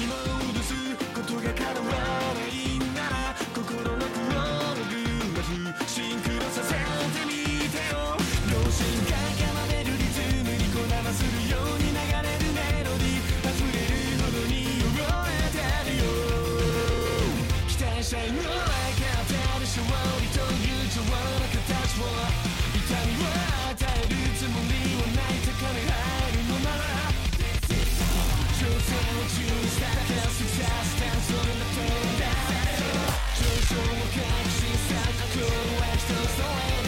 き戻すことが叶わないなら心のプロログラずシンクロさせてみてよ両親が奏でるリズムにこだまするよ。うに流れるメロディー溢れるほどに覚えてるよ。期待したいのは勝てる勝利という情 soul